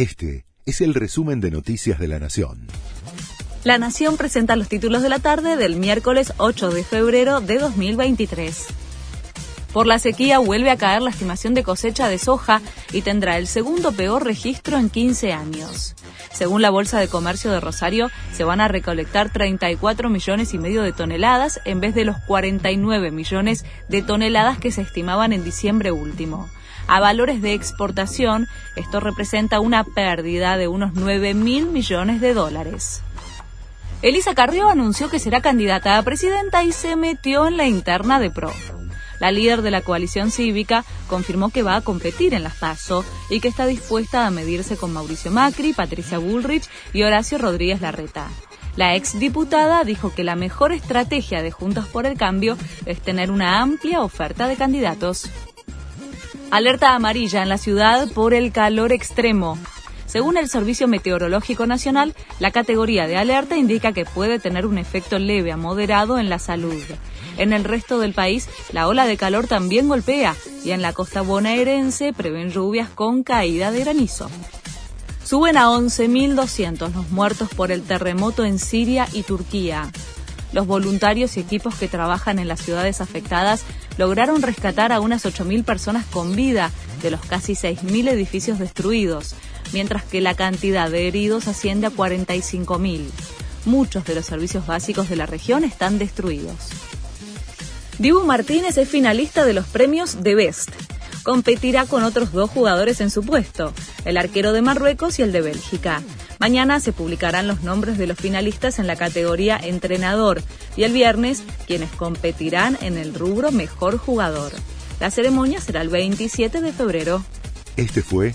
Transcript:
Este es el resumen de Noticias de la Nación. La Nación presenta los títulos de la tarde del miércoles 8 de febrero de 2023. Por la sequía vuelve a caer la estimación de cosecha de soja y tendrá el segundo peor registro en 15 años. Según la Bolsa de Comercio de Rosario, se van a recolectar 34 millones y medio de toneladas en vez de los 49 millones de toneladas que se estimaban en diciembre último. A valores de exportación, esto representa una pérdida de unos 9 mil millones de dólares. Elisa Carrió anunció que será candidata a presidenta y se metió en la interna de PRO. La líder de la coalición cívica confirmó que va a competir en las PASO y que está dispuesta a medirse con Mauricio Macri, Patricia Bullrich y Horacio Rodríguez Larreta. La exdiputada dijo que la mejor estrategia de Juntos por el Cambio es tener una amplia oferta de candidatos. Alerta amarilla en la ciudad por el calor extremo. Según el Servicio Meteorológico Nacional, la categoría de alerta indica que puede tener un efecto leve a moderado en la salud. En el resto del país, la ola de calor también golpea y en la costa bonaerense prevén lluvias con caída de granizo. Suben a 11.200 los muertos por el terremoto en Siria y Turquía. Los voluntarios y equipos que trabajan en las ciudades afectadas lograron rescatar a unas 8.000 personas con vida de los casi 6.000 edificios destruidos, mientras que la cantidad de heridos asciende a 45.000. Muchos de los servicios básicos de la región están destruidos. Dibu Martínez es finalista de los premios de Best. Competirá con otros dos jugadores en su puesto, el arquero de Marruecos y el de Bélgica. Mañana se publicarán los nombres de los finalistas en la categoría entrenador y el viernes quienes competirán en el rubro mejor jugador. La ceremonia será el 27 de febrero. Este fue